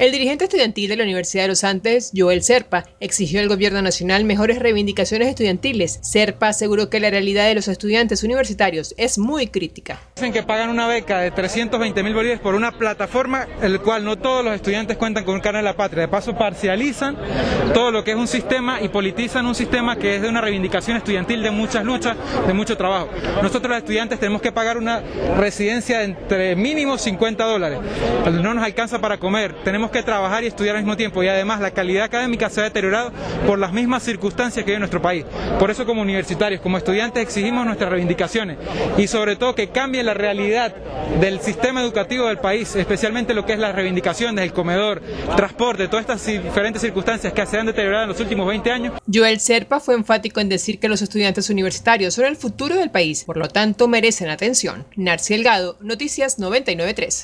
El dirigente estudiantil de la Universidad de los Andes, Joel Serpa, exigió al gobierno nacional mejores reivindicaciones estudiantiles. Serpa aseguró que la realidad de los estudiantes universitarios es muy crítica. Dicen que pagan una beca de 320 mil bolívares por una plataforma, el cual no todos los estudiantes cuentan con canal de la patria. De paso, parcializan todo lo que es un sistema y politizan un sistema que es de una reivindicación estudiantil de muchas luchas, de mucho trabajo. Nosotros los estudiantes tenemos que pagar una residencia de entre mínimo 50 dólares. No nos alcanza para comer. Tenemos que trabajar y estudiar al mismo tiempo y además la calidad académica se ha deteriorado por las mismas circunstancias que hay en nuestro país. Por eso como universitarios, como estudiantes exigimos nuestras reivindicaciones y sobre todo que cambie la realidad del sistema educativo del país, especialmente lo que es la reivindicación del comedor, transporte, todas estas diferentes circunstancias que se han deteriorado en los últimos 20 años. Joel Serpa fue enfático en decir que los estudiantes universitarios son el futuro del país, por lo tanto merecen atención. Narci Elgado, Noticias 993.